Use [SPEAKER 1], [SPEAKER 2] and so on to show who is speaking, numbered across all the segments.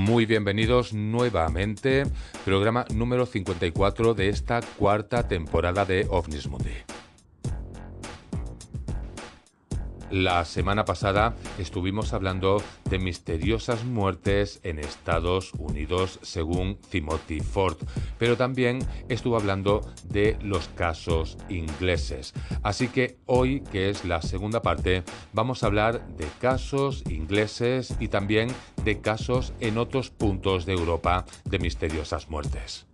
[SPEAKER 1] Muy bienvenidos nuevamente, programa número 54 de esta cuarta temporada de OVNIS Mundi. La semana pasada estuvimos hablando de misteriosas muertes en Estados Unidos según Timothy Ford, pero también estuvo hablando de los casos ingleses. Así que hoy, que es la segunda parte, vamos a hablar de casos ingleses y también de casos en otros puntos de Europa de misteriosas muertes.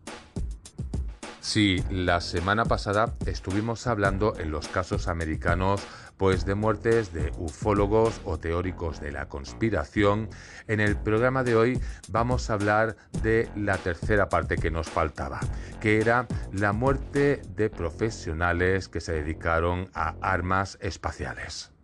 [SPEAKER 1] Sí, la semana pasada estuvimos hablando en los casos americanos pues de muertes de ufólogos o teóricos de la conspiración. En el programa de hoy vamos a hablar de la tercera parte que nos faltaba, que era la muerte de profesionales que se dedicaron a armas espaciales.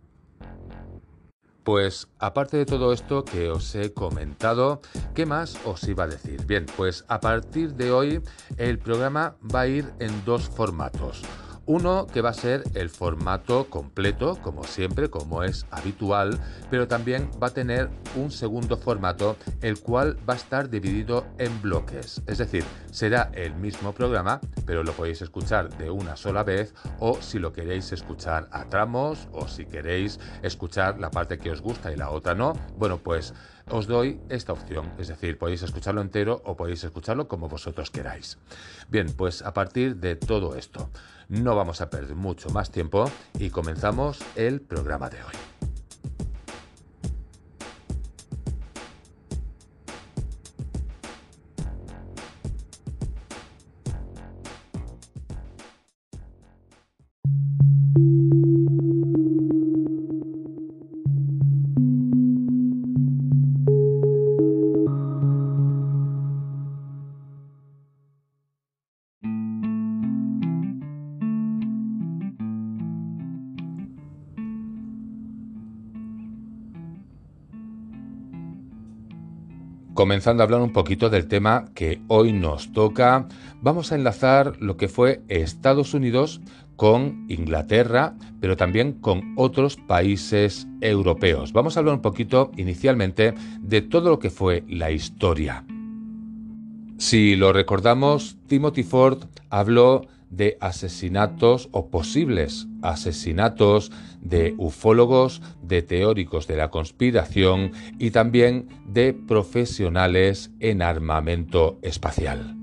[SPEAKER 1] Pues aparte de todo esto que os he comentado, ¿qué más os iba a decir? Bien, pues a partir de hoy el programa va a ir en dos formatos. Uno que va a ser el formato completo, como siempre, como es habitual, pero también va a tener un segundo formato, el cual va a estar dividido en bloques. Es decir, será el mismo programa, pero lo podéis escuchar de una sola vez o si lo queréis escuchar a tramos o si queréis escuchar la parte que os gusta y la otra no, bueno, pues os doy esta opción, es decir, podéis escucharlo entero o podéis escucharlo como vosotros queráis. Bien, pues a partir de todo esto, no vamos a perder mucho más tiempo y comenzamos el programa de hoy. Comenzando a hablar un poquito del tema que hoy nos toca, vamos a enlazar lo que fue Estados Unidos con Inglaterra, pero también con otros países europeos. Vamos a hablar un poquito inicialmente de todo lo que fue la historia. Si lo recordamos, Timothy Ford habló de asesinatos o posibles asesinatos de ufólogos, de teóricos de la conspiración y también de profesionales en armamento espacial.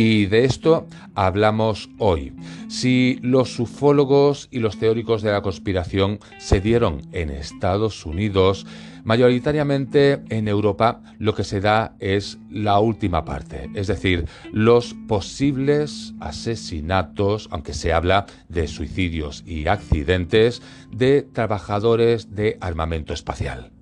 [SPEAKER 1] Y de esto hablamos hoy. Si los ufólogos y los teóricos de la conspiración se dieron en Estados Unidos, mayoritariamente en Europa lo que se da es la última parte, es decir, los posibles asesinatos, aunque se habla de suicidios y accidentes, de trabajadores de armamento espacial.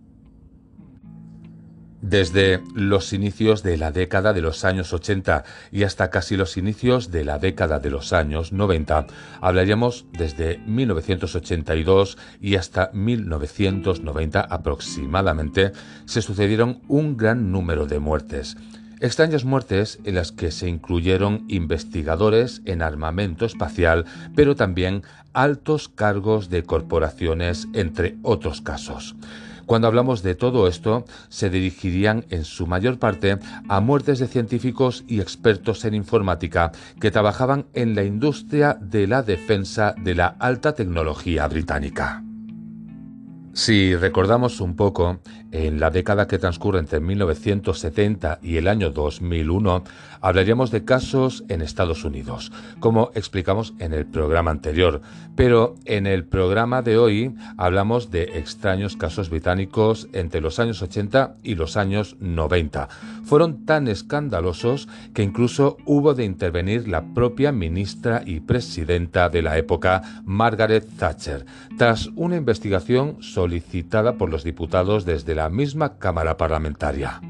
[SPEAKER 1] Desde los inicios de la década de los años 80 y hasta casi los inicios de la década de los años 90, hablaríamos desde 1982 y hasta 1990 aproximadamente, se sucedieron un gran número de muertes. Extrañas muertes en las que se incluyeron investigadores en armamento espacial, pero también altos cargos de corporaciones, entre otros casos. Cuando hablamos de todo esto, se dirigirían en su mayor parte a muertes de científicos y expertos en informática que trabajaban en la industria de la defensa de la alta tecnología británica. Si recordamos un poco, en la década que transcurre entre 1970 y el año 2001, hablaríamos de casos en Estados Unidos, como explicamos en el programa anterior, pero en el programa de hoy hablamos de extraños casos británicos entre los años 80 y los años 90. Fueron tan escandalosos que incluso hubo de intervenir la propia ministra y presidenta de la época, Margaret Thatcher, tras una investigación solicitada por los diputados desde la misma Cámara Parlamentaria.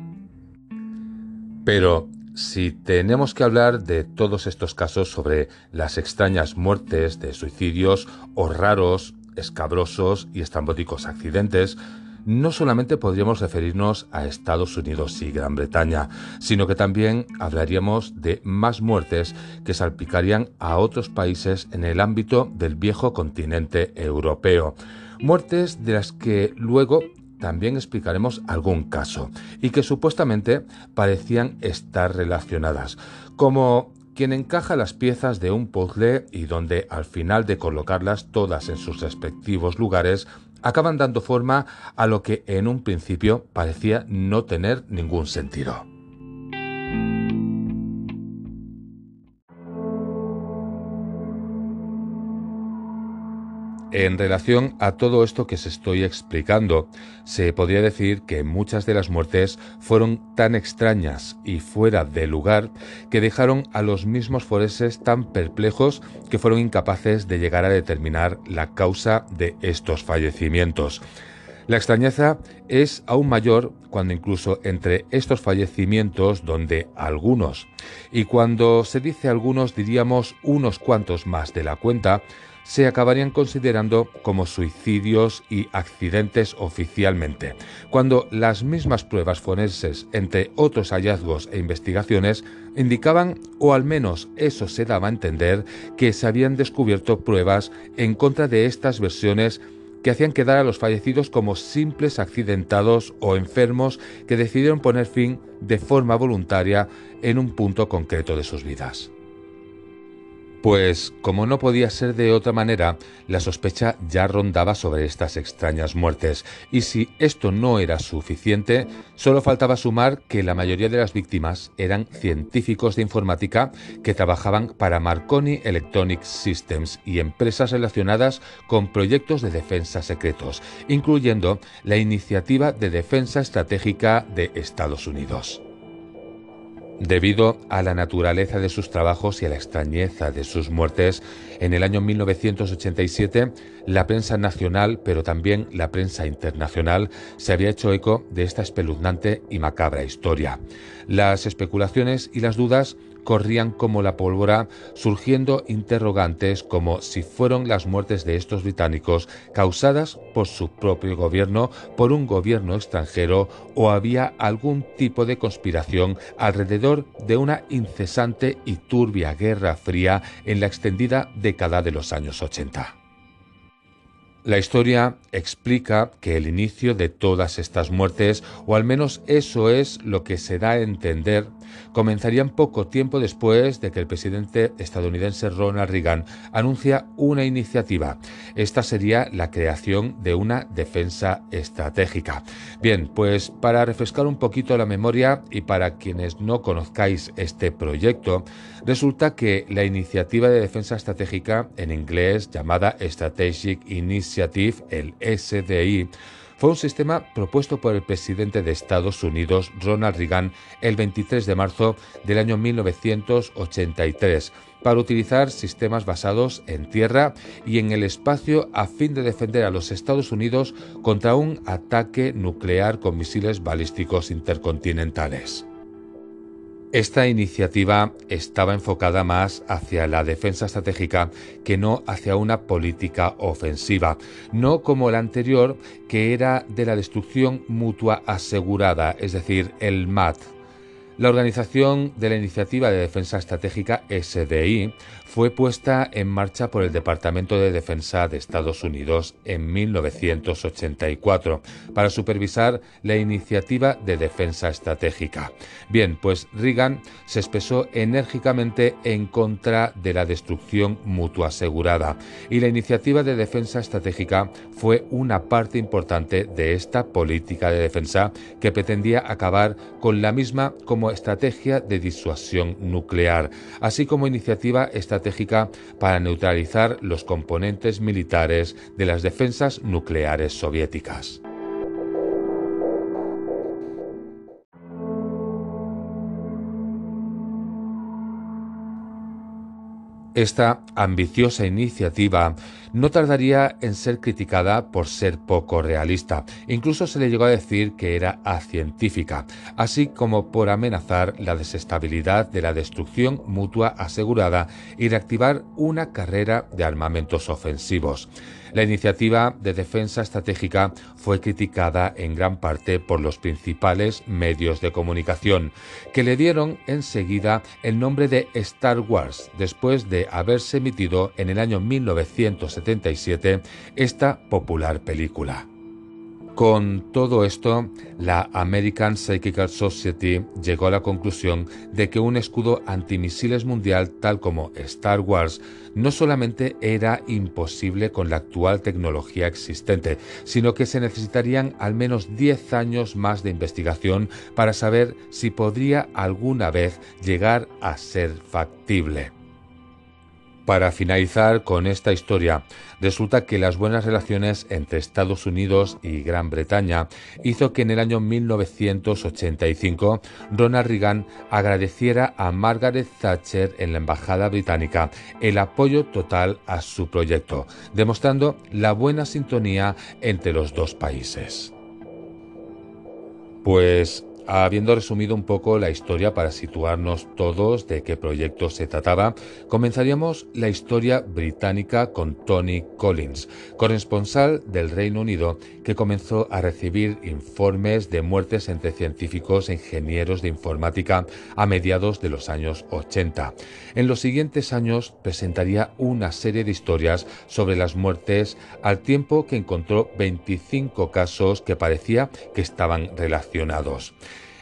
[SPEAKER 1] Pero si tenemos que hablar de todos estos casos sobre las extrañas muertes de suicidios o raros, escabrosos y estrambóticos accidentes, no solamente podríamos referirnos a Estados Unidos y Gran Bretaña, sino que también hablaríamos de más muertes que salpicarían a otros países en el ámbito del viejo continente europeo. Muertes de las que luego también explicaremos algún caso y que supuestamente parecían estar relacionadas, como quien encaja las piezas de un puzzle y donde al final de colocarlas todas en sus respectivos lugares acaban dando forma a lo que en un principio parecía no tener ningún sentido. En relación a todo esto que se estoy explicando, se podría decir que muchas de las muertes fueron tan extrañas y fuera de lugar que dejaron a los mismos forenses tan perplejos que fueron incapaces de llegar a determinar la causa de estos fallecimientos. La extrañeza es aún mayor cuando incluso entre estos fallecimientos, donde algunos, y cuando se dice algunos diríamos unos cuantos más de la cuenta, se acabarían considerando como suicidios y accidentes oficialmente, cuando las mismas pruebas forenses, entre otros hallazgos e investigaciones, indicaban, o al menos eso se daba a entender, que se habían descubierto pruebas en contra de estas versiones que hacían quedar a los fallecidos como simples accidentados o enfermos que decidieron poner fin de forma voluntaria en un punto concreto de sus vidas. Pues, como no podía ser de otra manera, la sospecha ya rondaba sobre estas extrañas muertes, y si esto no era suficiente, solo faltaba sumar que la mayoría de las víctimas eran científicos de informática que trabajaban para Marconi Electronic Systems y empresas relacionadas con proyectos de defensa secretos, incluyendo la Iniciativa de Defensa Estratégica de Estados Unidos. Debido a la naturaleza de sus trabajos y a la extrañeza de sus muertes, en el año 1987 la prensa nacional, pero también la prensa internacional, se había hecho eco de esta espeluznante y macabra historia. Las especulaciones y las dudas corrían como la pólvora, surgiendo interrogantes como si fueron las muertes de estos británicos causadas por su propio gobierno, por un gobierno extranjero o había algún tipo de conspiración alrededor de una incesante y turbia guerra fría en la extendida década de los años 80. La historia explica que el inicio de todas estas muertes, o al menos eso es lo que se da a entender, comenzarían poco tiempo después de que el presidente estadounidense Ronald Reagan anuncia una iniciativa. Esta sería la creación de una defensa estratégica. Bien, pues para refrescar un poquito la memoria y para quienes no conozcáis este proyecto, resulta que la iniciativa de defensa estratégica, en inglés llamada Strategic Initiative, el SDI, fue un sistema propuesto por el presidente de Estados Unidos, Ronald Reagan, el 23 de marzo del año 1983 para utilizar sistemas basados en tierra y en el espacio a fin de defender a los Estados Unidos contra un ataque nuclear con misiles balísticos intercontinentales. Esta iniciativa estaba enfocada más hacia la defensa estratégica que no hacia una política ofensiva, no como la anterior que era de la destrucción mutua asegurada, es decir, el MAT, la organización de la Iniciativa de Defensa Estratégica SDI fue puesta en marcha por el Departamento de Defensa de Estados Unidos en 1984 para supervisar la Iniciativa de Defensa Estratégica. Bien, pues Reagan se expresó enérgicamente en contra de la destrucción mutua asegurada y la Iniciativa de Defensa Estratégica fue una parte importante de esta política de defensa que pretendía acabar con la misma como estrategia de disuasión nuclear, así como iniciativa estratégica para neutralizar los componentes militares de las defensas nucleares soviéticas. Esta ambiciosa iniciativa no tardaría en ser criticada por ser poco realista. Incluso se le llegó a decir que era acientífica, así como por amenazar la desestabilidad de la destrucción mutua asegurada y reactivar una carrera de armamentos ofensivos. La iniciativa de defensa estratégica fue criticada en gran parte por los principales medios de comunicación, que le dieron enseguida el nombre de Star Wars, después de haberse emitido en el año 1977 esta popular película. Con todo esto, la American Psychical Society llegó a la conclusión de que un escudo antimisiles mundial tal como Star Wars no solamente era imposible con la actual tecnología existente, sino que se necesitarían al menos 10 años más de investigación para saber si podría alguna vez llegar a ser factible. Para finalizar con esta historia, resulta que las buenas relaciones entre Estados Unidos y Gran Bretaña hizo que en el año 1985 Ronald Reagan agradeciera a Margaret Thatcher en la Embajada Británica el apoyo total a su proyecto, demostrando la buena sintonía entre los dos países. Pues Habiendo resumido un poco la historia para situarnos todos de qué proyecto se trataba, comenzaríamos la historia británica con Tony Collins, corresponsal del Reino Unido que comenzó a recibir informes de muertes entre científicos e ingenieros de informática a mediados de los años 80. En los siguientes años presentaría una serie de historias sobre las muertes al tiempo que encontró 25 casos que parecía que estaban relacionados.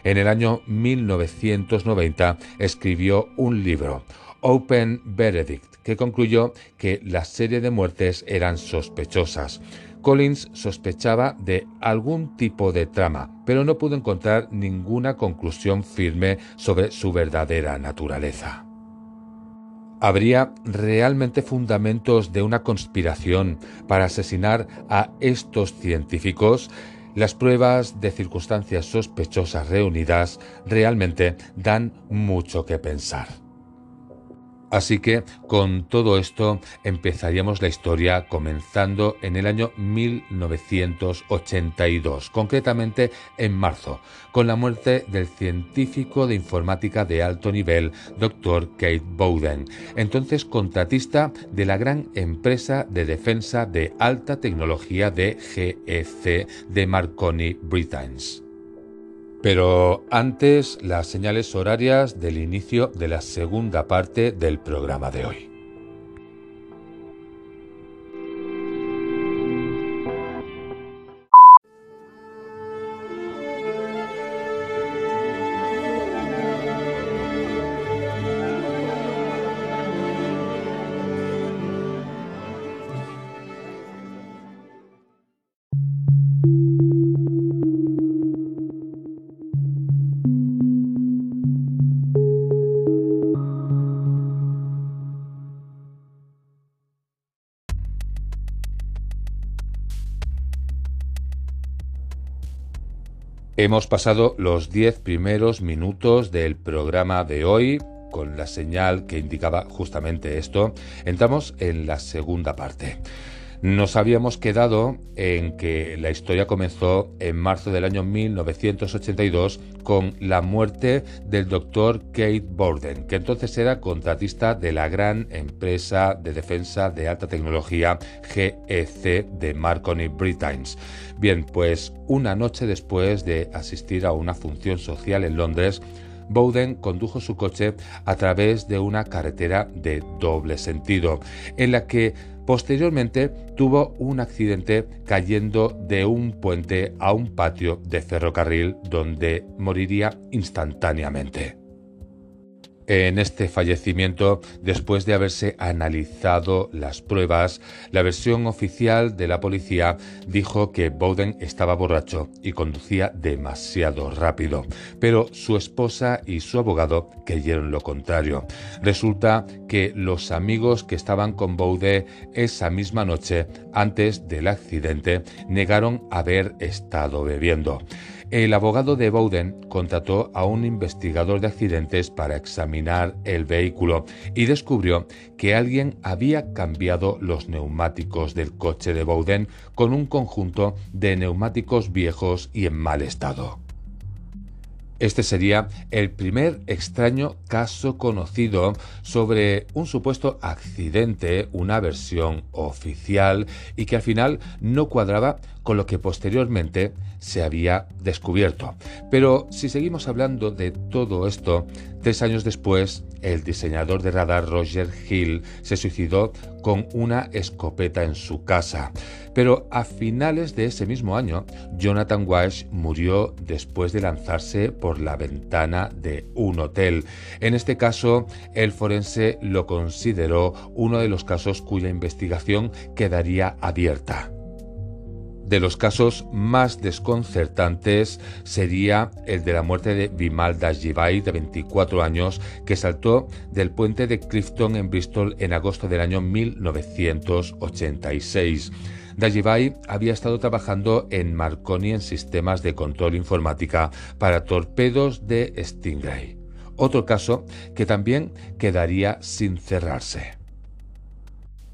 [SPEAKER 1] En el año 1990 escribió un libro, Open Verdict, que concluyó que la serie de muertes eran sospechosas. Collins sospechaba de algún tipo de trama, pero no pudo encontrar ninguna conclusión firme sobre su verdadera naturaleza. ¿Habría realmente fundamentos de una conspiración para asesinar a estos científicos? Las pruebas de circunstancias sospechosas reunidas realmente dan mucho que pensar. Así que con todo esto empezaríamos la historia comenzando en el año 1982, concretamente en marzo, con la muerte del científico de informática de alto nivel, Dr. Kate Bowden, entonces contratista de la gran empresa de defensa de alta tecnología de GEC de Marconi Britons. Pero antes, las señales horarias del inicio de la segunda parte del programa de hoy. Hemos pasado los 10 primeros minutos del programa de hoy con la señal que indicaba justamente esto. Entramos en la segunda parte. Nos habíamos quedado en que la historia comenzó en marzo del año 1982 con la muerte del doctor Kate Borden, que entonces era contratista de la gran empresa de defensa de alta tecnología GEC de Marconi Britons. Bien, pues una noche después de asistir a una función social en Londres, Bowden condujo su coche a través de una carretera de doble sentido, en la que posteriormente tuvo un accidente cayendo de un puente a un patio de ferrocarril donde moriría instantáneamente. En este fallecimiento, después de haberse analizado las pruebas, la versión oficial de la policía dijo que Bowden estaba borracho y conducía demasiado rápido, pero su esposa y su abogado creyeron lo contrario. Resulta que los amigos que estaban con Bowden esa misma noche, antes del accidente, negaron haber estado bebiendo. El abogado de Bowden contrató a un investigador de accidentes para examinar el vehículo y descubrió que alguien había cambiado los neumáticos del coche de Bowden con un conjunto de neumáticos viejos y en mal estado. Este sería el primer extraño caso conocido sobre un supuesto accidente, una versión oficial y que al final no cuadraba con lo que posteriormente se había descubierto. Pero si seguimos hablando de todo esto, Tres años después, el diseñador de radar Roger Hill se suicidó con una escopeta en su casa. Pero a finales de ese mismo año, Jonathan Walsh murió después de lanzarse por la ventana de un hotel. En este caso, el forense lo consideró uno de los casos cuya investigación quedaría abierta. De los casos más desconcertantes sería el de la muerte de Bimal Dajibai, de 24 años, que saltó del puente de Clifton en Bristol en agosto del año 1986. Dajibai había estado trabajando en Marconi en sistemas de control informática para torpedos de Stingray. Otro caso que también quedaría sin cerrarse.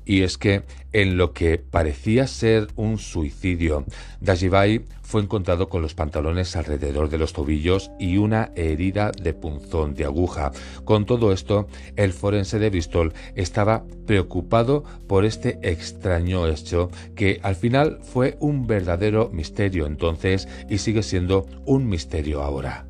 [SPEAKER 1] Y es que en lo que parecía ser un suicidio, Dajibai fue encontrado con los pantalones alrededor de los tobillos y una herida de punzón de aguja. Con todo esto, el forense de Bristol estaba preocupado por este extraño hecho que al final fue un verdadero misterio entonces y sigue siendo un misterio ahora.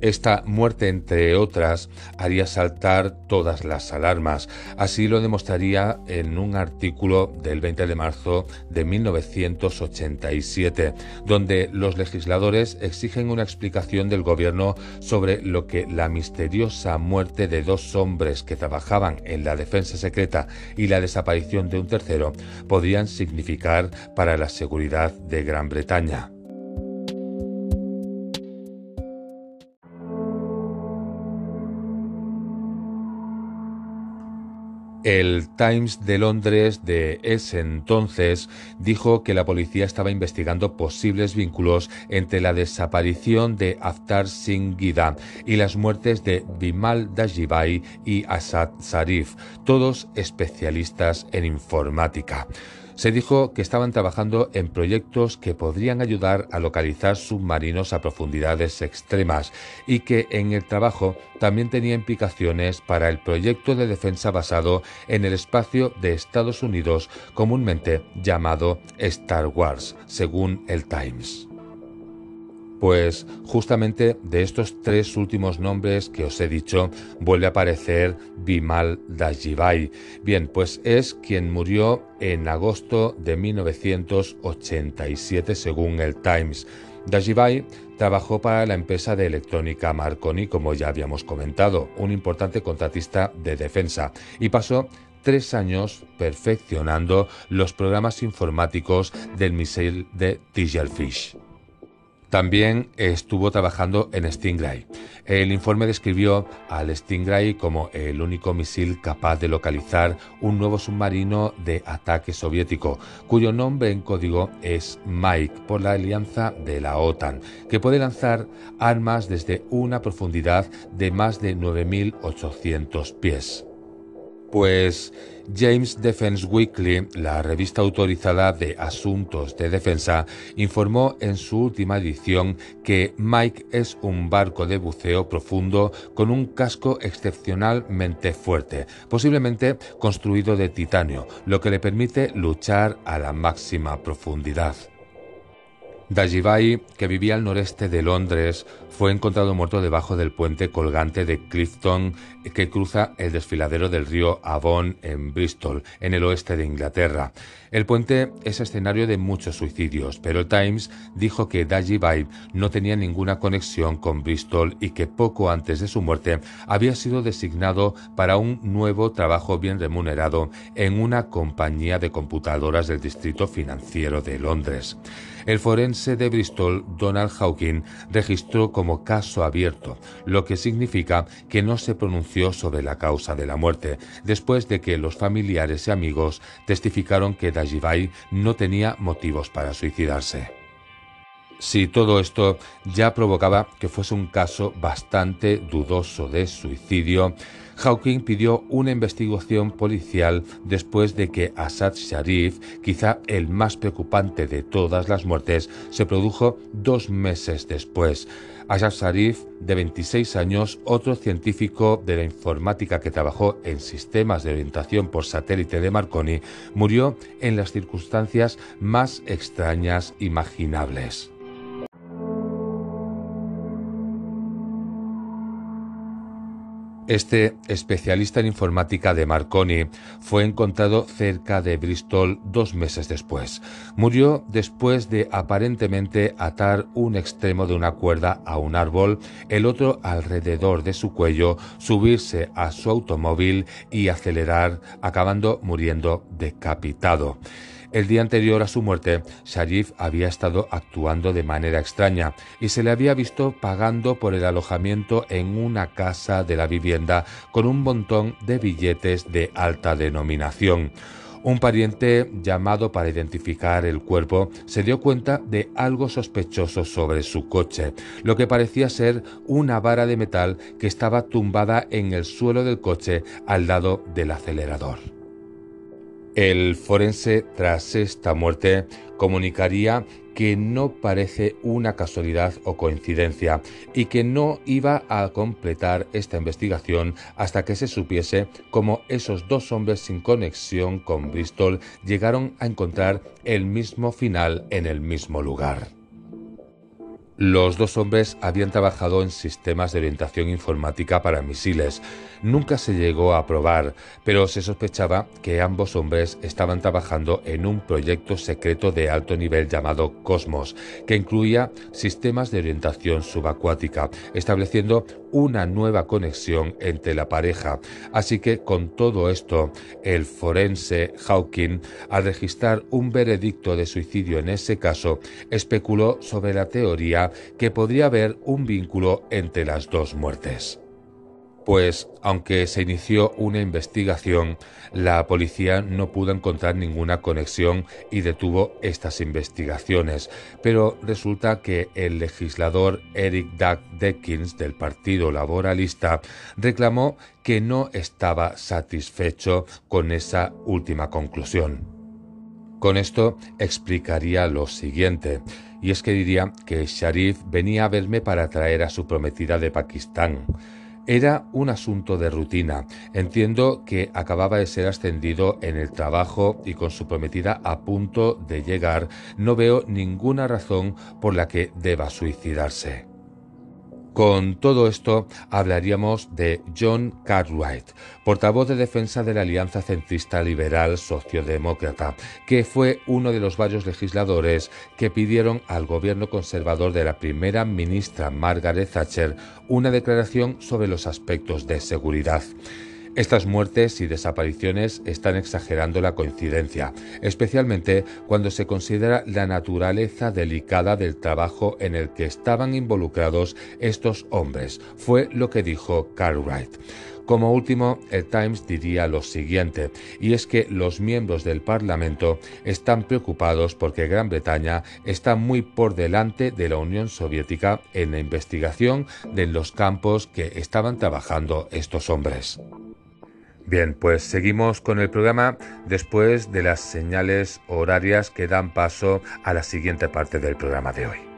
[SPEAKER 1] Esta muerte, entre otras, haría saltar todas las alarmas. Así lo demostraría en un artículo del 20 de marzo de 1987, donde los legisladores exigen una explicación del gobierno sobre lo que la misteriosa muerte de dos hombres que trabajaban en la defensa secreta y la desaparición de un tercero podrían significar para la seguridad de Gran Bretaña. El Times de Londres de ese entonces dijo que la policía estaba investigando posibles vínculos entre la desaparición de Aftar Singh Gida y las muertes de Bimal Dajibai y Asad Sarif, todos especialistas en informática. Se dijo que estaban trabajando en proyectos que podrían ayudar a localizar submarinos a profundidades extremas y que en el trabajo también tenía implicaciones para el proyecto de defensa basado en el espacio de Estados Unidos comúnmente llamado Star Wars, según el Times. Pues justamente de estos tres últimos nombres que os he dicho vuelve a aparecer Bimal Dajibai. Bien, pues es quien murió en agosto de 1987 según el Times. Dajibai trabajó para la empresa de electrónica Marconi, como ya habíamos comentado, un importante contratista de defensa, y pasó tres años perfeccionando los programas informáticos del misil de Tigelfish. También estuvo trabajando en Stingray. El informe describió al Stingray como el único misil capaz de localizar un nuevo submarino de ataque soviético, cuyo nombre en código es Mike por la alianza de la OTAN, que puede lanzar armas desde una profundidad de más de 9.800 pies. Pues James Defense Weekly, la revista autorizada de asuntos de defensa, informó en su última edición que Mike es un barco de buceo profundo con un casco excepcionalmente fuerte, posiblemente construido de titanio, lo que le permite luchar a la máxima profundidad. Dajibai, que vivía al noreste de Londres, fue encontrado muerto debajo del puente colgante de Clifton que cruza el desfiladero del río Avon en Bristol, en el oeste de Inglaterra. El puente es escenario de muchos suicidios, pero el Times dijo que Dajibai no tenía ninguna conexión con Bristol y que poco antes de su muerte había sido designado para un nuevo trabajo bien remunerado en una compañía de computadoras del distrito financiero de Londres. El forense de Bristol, Donald Hawking, registró como caso abierto, lo que significa que no se pronunció sobre la causa de la muerte, después de que los familiares y amigos testificaron que Dajibai no tenía motivos para suicidarse. Si todo esto ya provocaba que fuese un caso bastante dudoso de suicidio, Hawking pidió una investigación policial después de que Assad Sharif, quizá el más preocupante de todas las muertes, se produjo dos meses después. Assad Sharif, de 26 años, otro científico de la informática que trabajó en sistemas de orientación por satélite de Marconi, murió en las circunstancias más extrañas imaginables. Este especialista en informática de Marconi fue encontrado cerca de Bristol dos meses después. Murió después de aparentemente atar un extremo de una cuerda a un árbol, el otro alrededor de su cuello, subirse a su automóvil y acelerar, acabando muriendo decapitado. El día anterior a su muerte, Sharif había estado actuando de manera extraña y se le había visto pagando por el alojamiento en una casa de la vivienda con un montón de billetes de alta denominación. Un pariente llamado para identificar el cuerpo se dio cuenta de algo sospechoso sobre su coche, lo que parecía ser una vara de metal que estaba tumbada en el suelo del coche al lado del acelerador. El forense tras esta muerte comunicaría que no parece una casualidad o coincidencia y que no iba a completar esta investigación hasta que se supiese cómo esos dos hombres sin conexión con Bristol llegaron a encontrar el mismo final en el mismo lugar. Los dos hombres habían trabajado en sistemas de orientación informática para misiles. Nunca se llegó a probar, pero se sospechaba que ambos hombres estaban trabajando en un proyecto secreto de alto nivel llamado Cosmos, que incluía sistemas de orientación subacuática, estableciendo una nueva conexión entre la pareja. Así que con todo esto, el forense Hawking, al registrar un veredicto de suicidio en ese caso, especuló sobre la teoría que podría haber un vínculo entre las dos muertes. Pues, aunque se inició una investigación, la policía no pudo encontrar ninguna conexión y detuvo estas investigaciones. Pero resulta que el legislador Eric Doug Deckins del Partido Laboralista reclamó que no estaba satisfecho con esa última conclusión. Con esto explicaría lo siguiente, y es que diría que Sharif venía a verme para traer a su prometida de Pakistán. Era un asunto de rutina. Entiendo que acababa de ser ascendido en el trabajo y con su prometida a punto de llegar, no veo ninguna razón por la que deba suicidarse. Con todo esto hablaríamos de John Cartwright, portavoz de defensa de la Alianza Centrista Liberal Sociodemócrata, que fue uno de los varios legisladores que pidieron al gobierno conservador de la primera ministra Margaret Thatcher una declaración sobre los aspectos de seguridad. Estas muertes y desapariciones están exagerando la coincidencia, especialmente cuando se considera la naturaleza delicada del trabajo en el que estaban involucrados estos hombres, fue lo que dijo Cartwright. Como último, el Times diría lo siguiente, y es que los miembros del Parlamento están preocupados porque Gran Bretaña está muy por delante de la Unión Soviética en la investigación de los campos que estaban trabajando estos hombres. Bien, pues seguimos con el programa después de las señales horarias que dan paso a la siguiente parte del programa de hoy.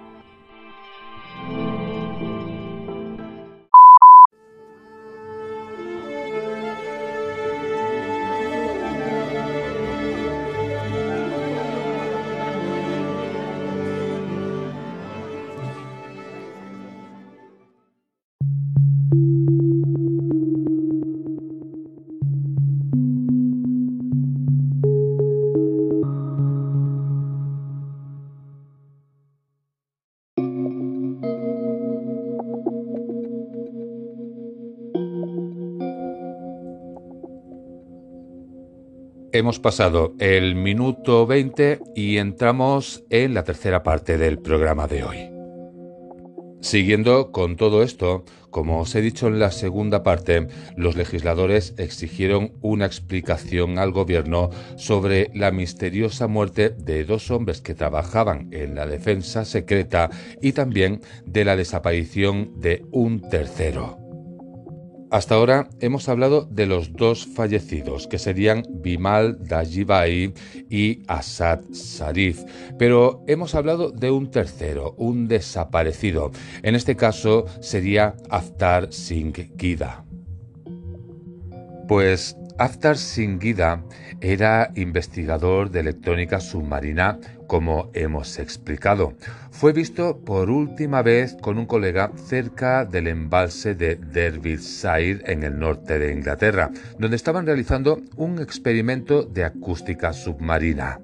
[SPEAKER 1] Hemos pasado el minuto 20 y entramos en la tercera parte del programa de hoy. Siguiendo con todo esto, como os he dicho en la segunda parte, los legisladores exigieron una explicación al gobierno sobre la misteriosa muerte de dos hombres que trabajaban en la defensa secreta y también de la desaparición de un tercero. Hasta ahora hemos hablado de los dos fallecidos, que serían Bimal Dajibai y Asad Sarif, pero hemos hablado de un tercero, un desaparecido. En este caso sería Aftar Singh Gida. Pues Aftar Singida era investigador de electrónica submarina, como hemos explicado. Fue visto por última vez con un colega cerca del embalse de Derbyshire en el norte de Inglaterra, donde estaban realizando un experimento de acústica submarina.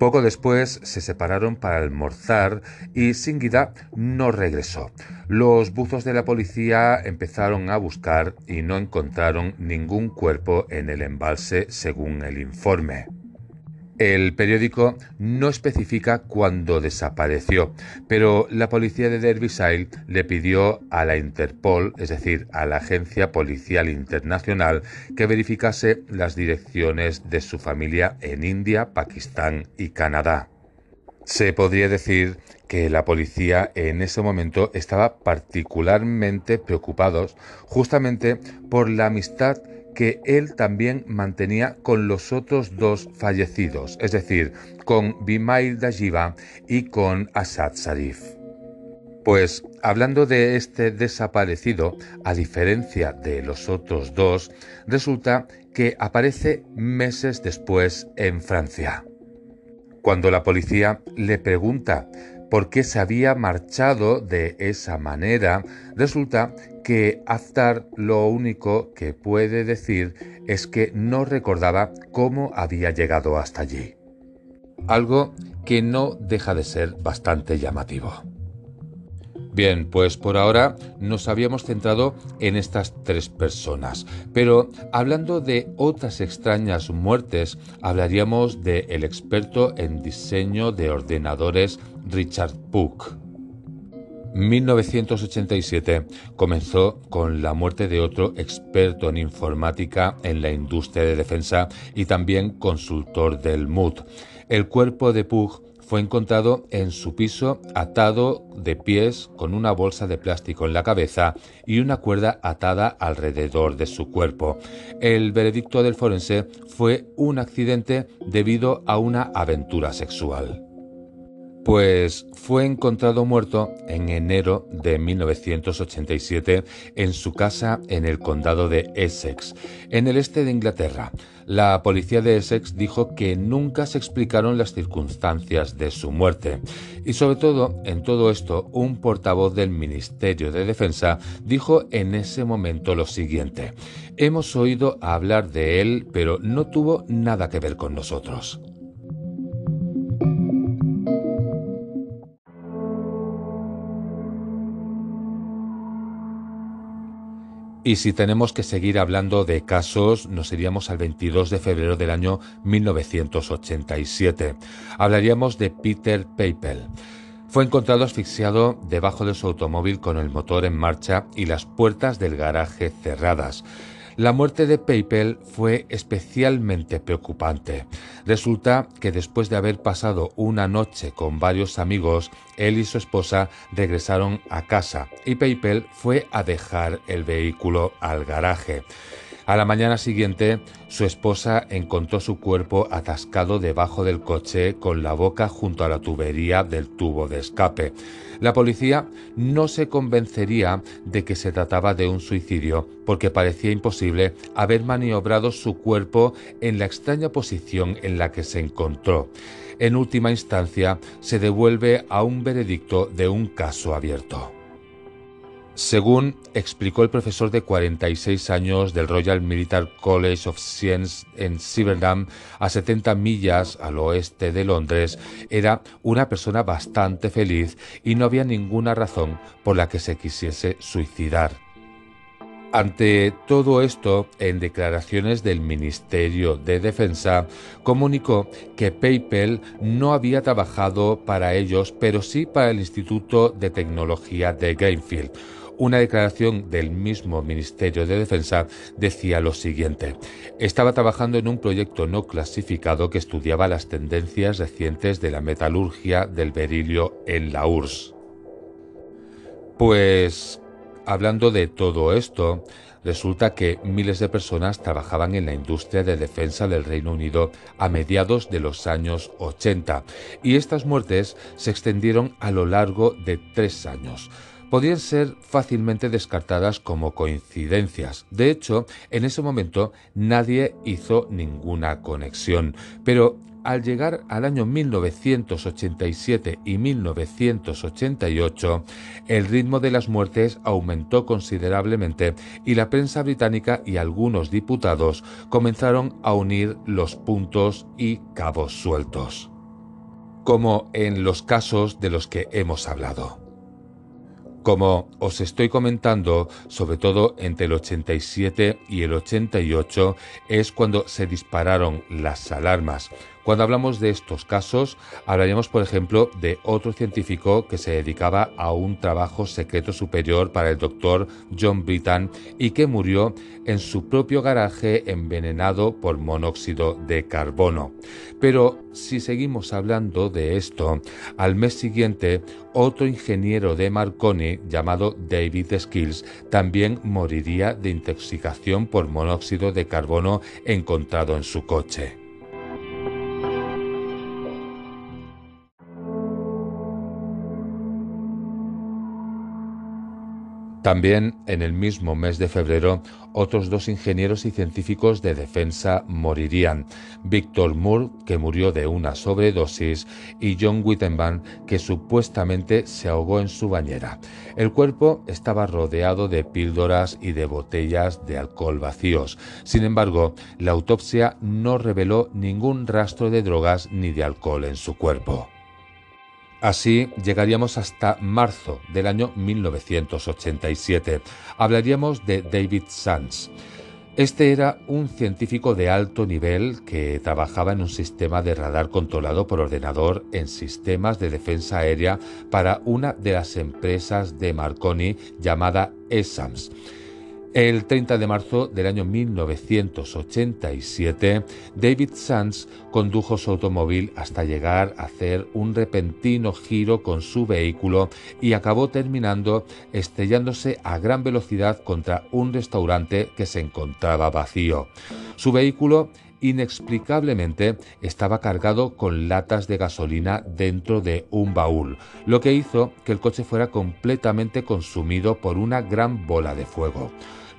[SPEAKER 1] Poco después se separaron para almorzar y Singida no regresó. Los buzos de la policía empezaron a buscar y no encontraron ningún cuerpo en el embalse según el informe. El periódico no especifica cuándo desapareció, pero la policía de Derbyshire le pidió a la Interpol, es decir, a la Agencia Policial Internacional, que verificase las direcciones de su familia en India, Pakistán y Canadá. Se podría decir que la policía en ese momento estaba particularmente preocupados justamente por la amistad que él también mantenía con los otros dos fallecidos, es decir, con Bimail Dajiva y con Asad Sarif. Pues hablando de este desaparecido, a diferencia de los otros dos, resulta que aparece meses después en Francia. Cuando la policía le pregunta por qué se había marchado de esa manera, resulta que Aftar lo único que puede decir es que no recordaba cómo había llegado hasta allí. Algo que no deja de ser bastante llamativo. Bien, pues por ahora nos habíamos centrado en estas tres personas, pero hablando de otras extrañas muertes, hablaríamos del el experto en diseño de ordenadores Richard Puck. 1987 comenzó con la muerte de otro experto en informática en la industria de defensa y también consultor del MUD. El cuerpo de Pug fue encontrado en su piso atado de pies con una bolsa de plástico en la cabeza y una cuerda atada alrededor de su cuerpo. El veredicto del forense fue un accidente debido a una aventura sexual pues fue encontrado muerto en enero de 1987 en su casa en el condado de Essex, en el este de Inglaterra. La policía de Essex dijo que nunca se explicaron las circunstancias de su muerte. Y sobre todo, en todo esto, un portavoz del Ministerio de Defensa dijo en ese momento lo siguiente. Hemos oído hablar de él, pero no tuvo nada que ver con nosotros. Y si tenemos que seguir hablando de casos, nos iríamos al 22 de febrero del año 1987. Hablaríamos de Peter Papel. Fue encontrado asfixiado debajo de su automóvil con el motor en marcha y las puertas del garaje cerradas. La muerte de Papel fue especialmente preocupante. Resulta que después de haber pasado una noche con varios amigos, él y su esposa regresaron a casa y Papel fue a dejar el vehículo al garaje. A la mañana siguiente, su esposa encontró su cuerpo atascado debajo del coche con la boca junto a la tubería del tubo de escape. La policía no se convencería de que se trataba de un suicidio porque parecía imposible haber maniobrado su cuerpo en la extraña posición en la que se encontró. En última instancia, se devuelve a un veredicto de un caso abierto. Según explicó el profesor de 46 años del Royal Military College of Science en Severdam, a 70 millas al oeste de Londres, era una persona bastante feliz y no había ninguna razón por la que se quisiese suicidar. Ante todo esto, en declaraciones del Ministerio de Defensa, comunicó que PayPal no había trabajado para ellos, pero sí para el Instituto de Tecnología de Greenfield una declaración del mismo Ministerio de Defensa decía lo siguiente. Estaba trabajando en un proyecto no clasificado que estudiaba las tendencias recientes de la metalurgia del berilio en la URSS. Pues, hablando de todo esto, resulta que miles de personas trabajaban en la industria de defensa del Reino Unido a mediados de los años 80 y estas muertes se extendieron a lo largo de tres años podían ser fácilmente descartadas como coincidencias. De hecho, en ese momento nadie hizo ninguna conexión, pero al llegar al año 1987 y 1988, el ritmo de las muertes aumentó considerablemente y la prensa británica y algunos diputados comenzaron a unir los puntos y cabos sueltos, como en los casos de los que hemos hablado. Como os estoy comentando, sobre todo entre el 87 y el 88 es cuando se dispararon las alarmas. Cuando hablamos de estos casos, hablaríamos, por ejemplo, de otro científico que se dedicaba a un trabajo secreto superior para el doctor John Britton y que murió en su propio garaje envenenado por monóxido de carbono. Pero si seguimos hablando de esto, al mes siguiente, otro ingeniero de Marconi llamado David Skills también moriría de intoxicación por monóxido de carbono encontrado en su coche. También en el mismo mes de febrero, otros dos ingenieros y científicos de defensa morirían. Víctor Moore, que murió de una sobredosis, y John Wittenbank, que supuestamente se ahogó en su bañera. El cuerpo estaba rodeado de píldoras y de botellas de alcohol vacíos. Sin embargo, la autopsia no reveló ningún rastro de drogas ni de alcohol en su cuerpo. Así llegaríamos hasta marzo del año 1987. Hablaríamos de David Sands. Este era un científico de alto nivel que trabajaba en un sistema de radar controlado por ordenador en sistemas de defensa aérea para una de las empresas de Marconi llamada ESAMS. El 30 de marzo del año 1987, David Sands condujo su automóvil hasta llegar a hacer un repentino giro con su vehículo y acabó terminando estrellándose a gran velocidad contra un restaurante que se encontraba vacío. Su vehículo inexplicablemente estaba cargado con latas de gasolina dentro de un baúl, lo que hizo que el coche fuera completamente consumido por una gran bola de fuego.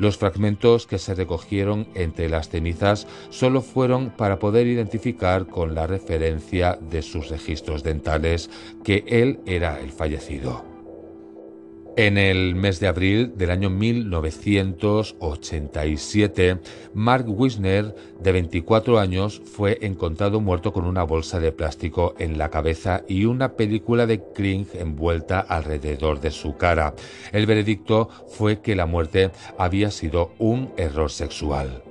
[SPEAKER 1] Los fragmentos que se recogieron entre las cenizas solo fueron para poder identificar con la referencia de sus registros dentales que él era el fallecido. En el mes de abril del año 1987, Mark Wisner, de 24 años, fue encontrado muerto con una bolsa de plástico en la cabeza y una película de Kring envuelta alrededor de su cara. El veredicto fue que la muerte había sido un error sexual.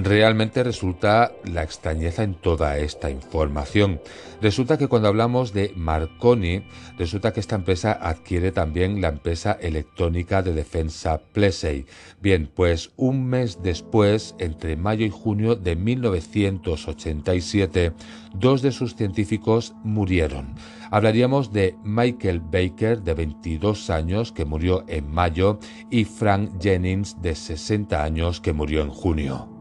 [SPEAKER 1] Realmente resulta la extrañeza en toda esta información. Resulta que cuando hablamos de Marconi, resulta que esta empresa adquiere también la empresa electrónica de defensa Plessey. Bien, pues un mes después, entre mayo y junio de 1987, dos de sus científicos murieron. Hablaríamos de Michael Baker, de 22 años, que murió en mayo, y Frank Jennings, de 60 años, que murió en junio.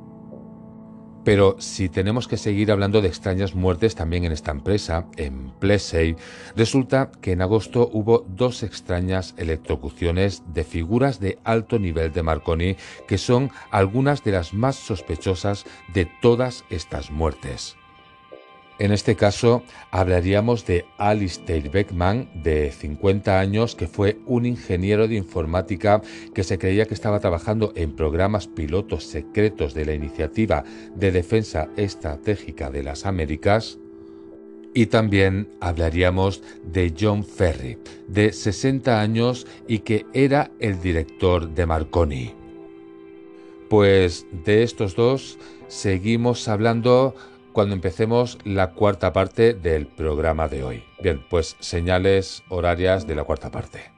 [SPEAKER 1] Pero si tenemos que seguir hablando de extrañas muertes también en esta empresa, en Plessey, resulta que en agosto hubo dos extrañas electrocuciones de figuras de alto nivel de Marconi que son algunas de las más sospechosas de todas estas muertes. En este caso hablaríamos de Alistair Beckman, de 50 años, que fue un ingeniero de informática que se creía que estaba trabajando en programas pilotos secretos de la Iniciativa de Defensa Estratégica de las Américas. Y también hablaríamos de John Ferry, de 60 años y que era el director de Marconi. Pues de estos dos seguimos hablando cuando empecemos la cuarta parte del programa de hoy. Bien, pues señales horarias de la cuarta parte.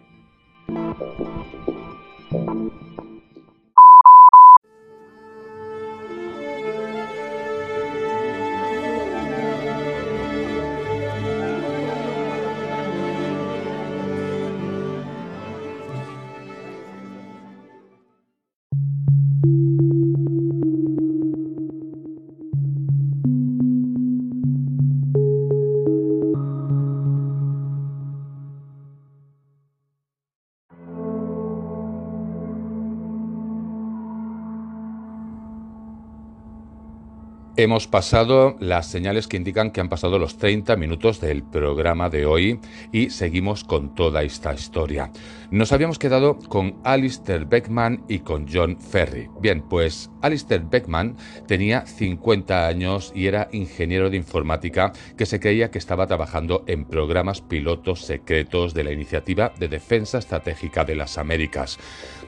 [SPEAKER 1] Hemos pasado las señales que indican que han pasado los 30 minutos del programa de hoy y seguimos con toda esta historia. Nos habíamos quedado con Alistair Beckman y con John Ferry. Bien, pues Alistair Beckman tenía 50 años y era ingeniero de informática que se creía que estaba trabajando en programas pilotos secretos de la Iniciativa de Defensa Estratégica de las Américas.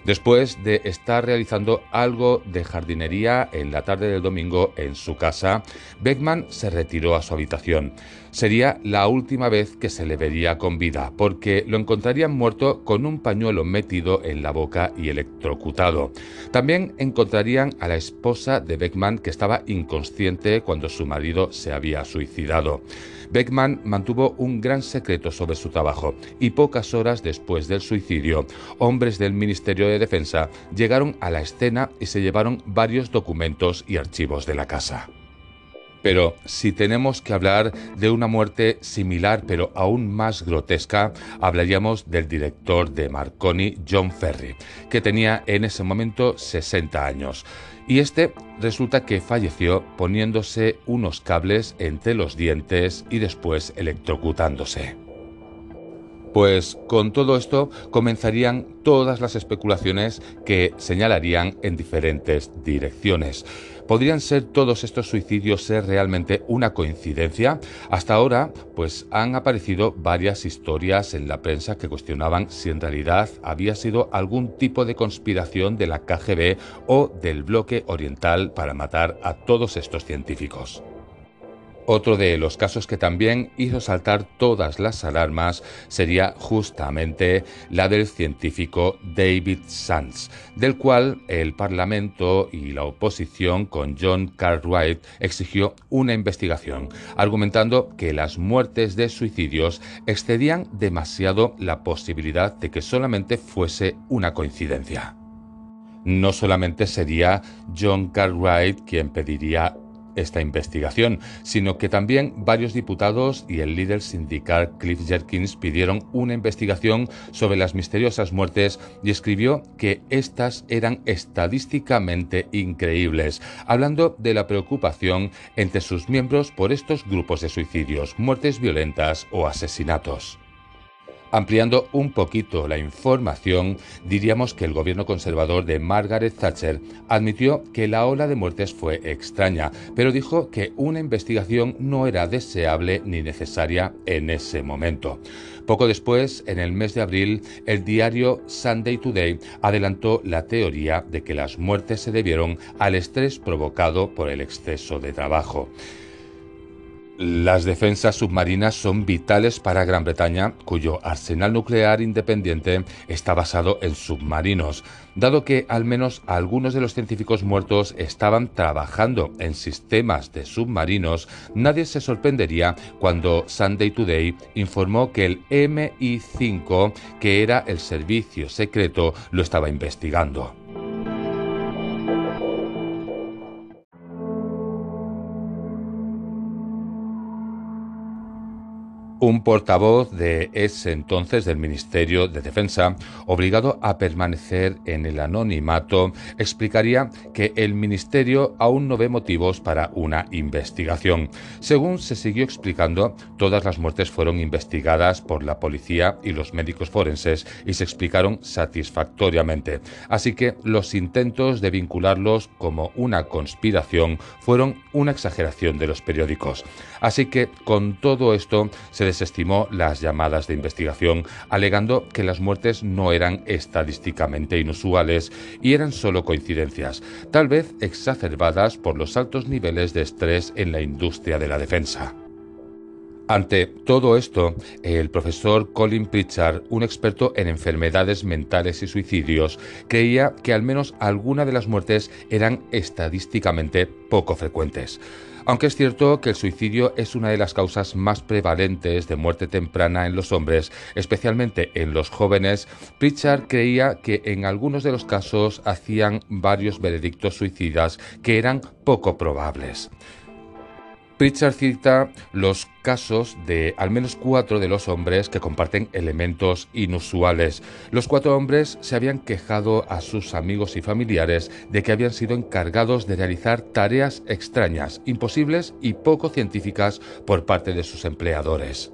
[SPEAKER 1] Después de estar realizando algo de jardinería en la tarde del domingo en su casa, Beckman se retiró a su habitación. Sería la última vez que se le vería con vida, porque lo encontrarían muerto con un pañuelo metido en la boca y electrocutado. También encontrarían a la esposa de Beckman que estaba inconsciente cuando su marido se había suicidado. Beckman mantuvo un gran secreto sobre su trabajo y pocas horas después del suicidio, hombres del Ministerio de Defensa llegaron a la escena y se llevaron varios documentos y archivos de la casa. Pero si tenemos que hablar de una muerte similar pero aún más grotesca, hablaríamos del director de Marconi, John Ferry, que tenía en ese momento 60 años. Y este resulta que falleció poniéndose unos cables entre los dientes y después electrocutándose. Pues con todo esto comenzarían todas las especulaciones que señalarían en diferentes direcciones. ¿Podrían ser todos estos suicidios ser realmente una coincidencia? Hasta ahora, pues han aparecido varias historias en la prensa que cuestionaban si en realidad había sido algún tipo de conspiración de la KGB o del bloque oriental para matar a todos estos científicos. Otro de los casos que también hizo saltar todas las alarmas sería justamente la del científico David Sands, del cual el Parlamento y la oposición con John Cartwright exigió una investigación, argumentando que las muertes de suicidios excedían demasiado la posibilidad de que solamente fuese una coincidencia. No solamente sería John Cartwright quien pediría esta investigación, sino que también varios diputados y el líder sindical Cliff Jerkins pidieron una investigación sobre las misteriosas muertes y escribió que estas eran estadísticamente increíbles, hablando de la preocupación entre sus miembros por estos grupos de suicidios, muertes violentas o asesinatos. Ampliando un poquito la información, diríamos que el gobierno conservador de Margaret Thatcher admitió que la ola de muertes fue extraña, pero dijo que una investigación no era deseable ni necesaria en ese momento. Poco después, en el mes de abril, el diario Sunday Today adelantó la teoría de que las muertes se debieron al estrés provocado por el exceso de trabajo. Las defensas submarinas son vitales para Gran Bretaña, cuyo arsenal nuclear independiente está basado en submarinos. Dado que al menos algunos de los científicos muertos estaban trabajando en sistemas de submarinos, nadie se sorprendería cuando Sunday Today informó que el MI5, que era el servicio secreto, lo estaba investigando. Un portavoz de ese entonces del Ministerio de Defensa, obligado a permanecer en el anonimato, explicaría que el Ministerio aún no ve motivos para una investigación. Según se siguió explicando, todas las muertes fueron investigadas por la policía y los médicos forenses y se explicaron satisfactoriamente. Así que los intentos de vincularlos como una conspiración fueron una exageración de los periódicos. Así que con todo esto se desestimó las llamadas de investigación, alegando que las muertes no eran estadísticamente inusuales y eran solo coincidencias, tal vez exacerbadas por los altos niveles de estrés en la industria de la defensa. Ante todo esto, el profesor Colin Pritchard, un experto en enfermedades mentales y suicidios, creía que al menos alguna de las muertes eran estadísticamente poco frecuentes. Aunque es cierto que el suicidio es una de las causas más prevalentes de muerte temprana en los hombres, especialmente en los jóvenes, Pritchard creía que en algunos de los casos hacían varios veredictos suicidas que eran poco probables. Pritchard cita los casos de al menos cuatro de los hombres que comparten elementos inusuales. Los cuatro hombres se habían quejado a sus amigos y familiares de que habían sido encargados de realizar tareas extrañas, imposibles y poco científicas por parte de sus empleadores.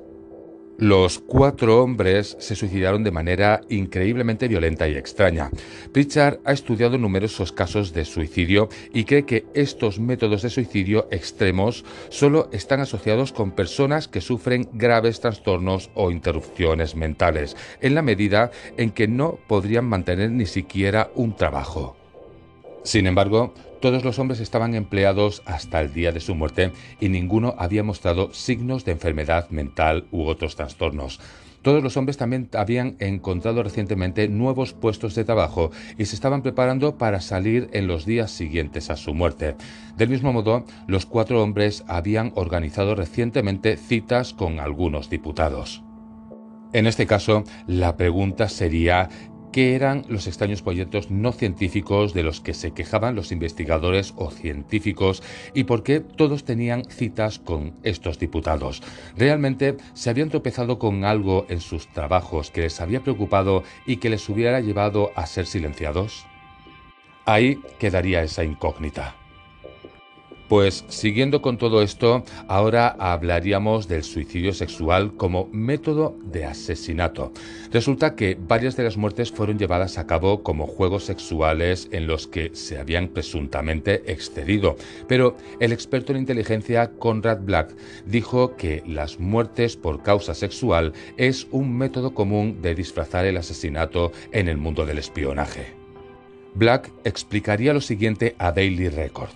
[SPEAKER 1] Los cuatro hombres se suicidaron de manera increíblemente violenta y extraña. Pritchard ha estudiado numerosos casos de suicidio y cree que estos métodos de suicidio extremos solo están asociados con personas que sufren graves trastornos o interrupciones mentales, en la medida en que no podrían mantener ni siquiera un trabajo. Sin embargo, todos los hombres estaban empleados hasta el día de su muerte y ninguno había mostrado signos de enfermedad mental u otros trastornos. Todos los hombres también habían encontrado recientemente nuevos puestos de trabajo y se estaban preparando para salir en los días siguientes a su muerte. Del mismo modo, los cuatro hombres habían organizado recientemente citas con algunos diputados. En este caso, la pregunta sería qué eran los extraños proyectos no científicos de los que se quejaban los investigadores o científicos y por qué todos tenían citas con estos diputados. ¿Realmente se habían tropezado con algo en sus trabajos que les había preocupado y que les hubiera llevado a ser silenciados? Ahí quedaría esa incógnita. Pues siguiendo con todo esto, ahora hablaríamos del suicidio sexual como método de asesinato. Resulta que varias de las muertes fueron llevadas a cabo como juegos sexuales en los que se habían presuntamente excedido, pero el experto en inteligencia Conrad Black dijo que las muertes por causa sexual es un método común de disfrazar el asesinato en el mundo del espionaje. Black explicaría lo siguiente a Daily Record.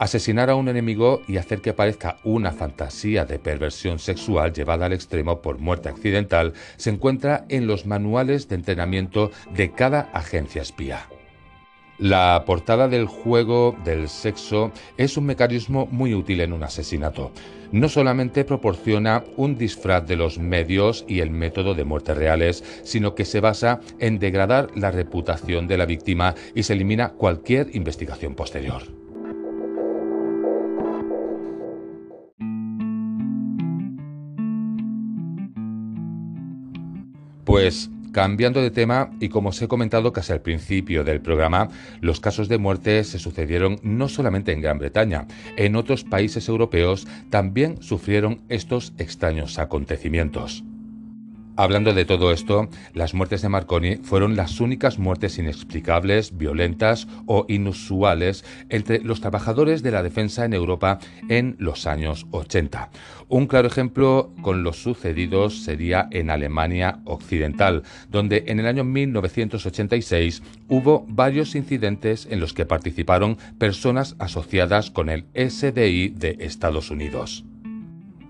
[SPEAKER 1] Asesinar a un enemigo y hacer que aparezca una fantasía de perversión sexual llevada al extremo por muerte accidental se encuentra en los manuales de entrenamiento de cada agencia espía. La portada del juego del sexo es un mecanismo muy útil en un asesinato. No solamente proporciona un disfraz de los medios y el método de muerte reales, sino que se basa en degradar la reputación de la víctima y se elimina cualquier investigación posterior. Pues Cambiando de tema, y como os he comentado casi al principio del programa, los casos de muerte se sucedieron no solamente en Gran Bretaña, en otros países europeos también sufrieron estos extraños acontecimientos. Hablando de todo esto, las muertes de Marconi fueron las únicas muertes inexplicables, violentas o inusuales entre los trabajadores de la defensa en Europa en los años 80. Un claro ejemplo con los sucedidos sería en Alemania Occidental, donde en el año 1986 hubo varios incidentes en los que participaron personas asociadas con el SDI de Estados Unidos.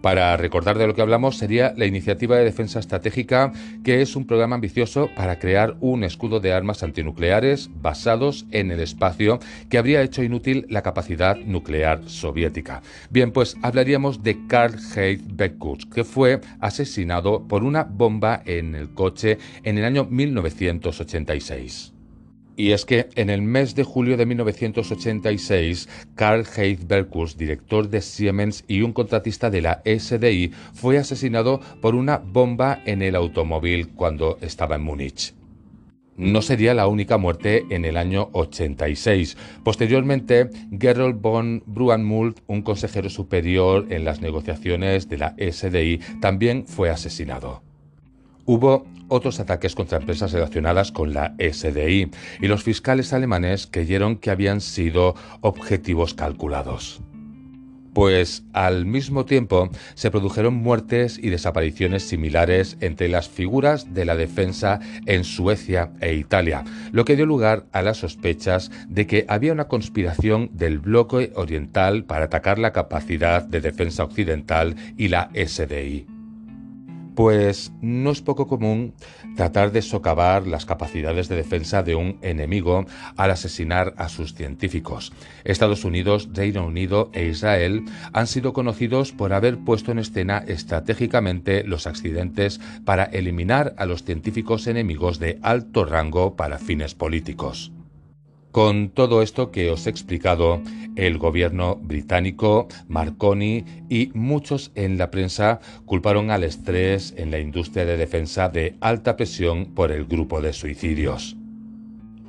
[SPEAKER 1] Para recordar de lo que hablamos sería la Iniciativa de Defensa Estratégica, que es un programa ambicioso para crear un escudo de armas antinucleares basados en el espacio que habría hecho inútil la capacidad nuclear soviética. Bien, pues hablaríamos de Karl Heinz Beckutz, que fue asesinado por una bomba en el coche en el año 1986. Y es que en el mes de julio de 1986, Karl Heinz Berkus, director de Siemens y un contratista de la SDI, fue asesinado por una bomba en el automóvil cuando estaba en Múnich. No sería la única muerte en el año 86. Posteriormente, Gerold von Bruanmult, un consejero superior en las negociaciones de la SDI, también fue asesinado. Hubo otros ataques contra empresas relacionadas con la SDI y los fiscales alemanes creyeron que habían sido objetivos calculados. Pues al mismo tiempo se produjeron muertes y desapariciones similares entre las figuras de la defensa en Suecia e Italia, lo que dio lugar a las sospechas de que había una conspiración del bloque oriental para atacar la capacidad de defensa occidental y la SDI. Pues no es poco común tratar de socavar las capacidades de defensa de un enemigo al asesinar a sus científicos. Estados Unidos, Reino Unido e Israel han sido conocidos por haber puesto en escena estratégicamente los accidentes para eliminar a los científicos enemigos de alto rango para fines políticos. Con todo esto que os he explicado, el gobierno británico, Marconi y muchos en la prensa culparon al estrés en la industria de defensa de alta presión por el grupo de suicidios.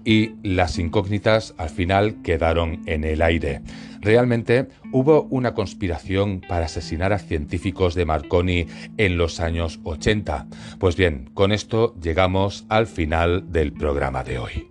[SPEAKER 1] Y las incógnitas al final quedaron en el aire. ¿Realmente hubo una conspiración para asesinar a científicos de Marconi en los años 80? Pues bien, con esto llegamos al final del programa de hoy.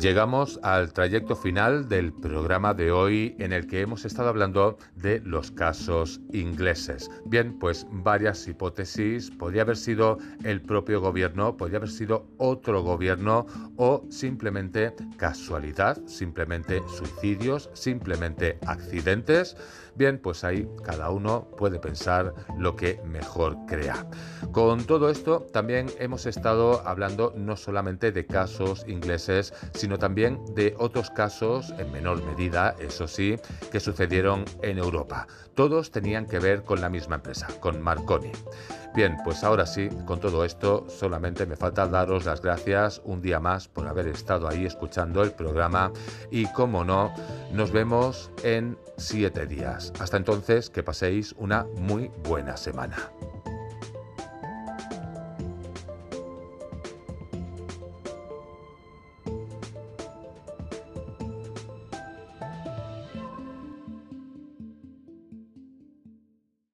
[SPEAKER 1] Llegamos al trayecto final del programa de hoy en el que hemos estado hablando de los casos ingleses. Bien, pues varias hipótesis. Podría haber sido el propio gobierno, podría haber sido otro gobierno o simplemente casualidad, simplemente suicidios, simplemente accidentes. Bien, pues ahí cada uno puede pensar lo que mejor crea. Con todo esto también hemos estado hablando no solamente de casos ingleses, sino también de otros casos, en menor medida, eso sí, que sucedieron en Europa. Todos tenían que ver con la misma empresa, con Marconi. Bien, pues ahora sí, con todo esto, solamente me falta daros las gracias un día más por haber estado ahí escuchando el programa y, como no, nos vemos en siete días. Hasta entonces, que paséis una muy buena semana.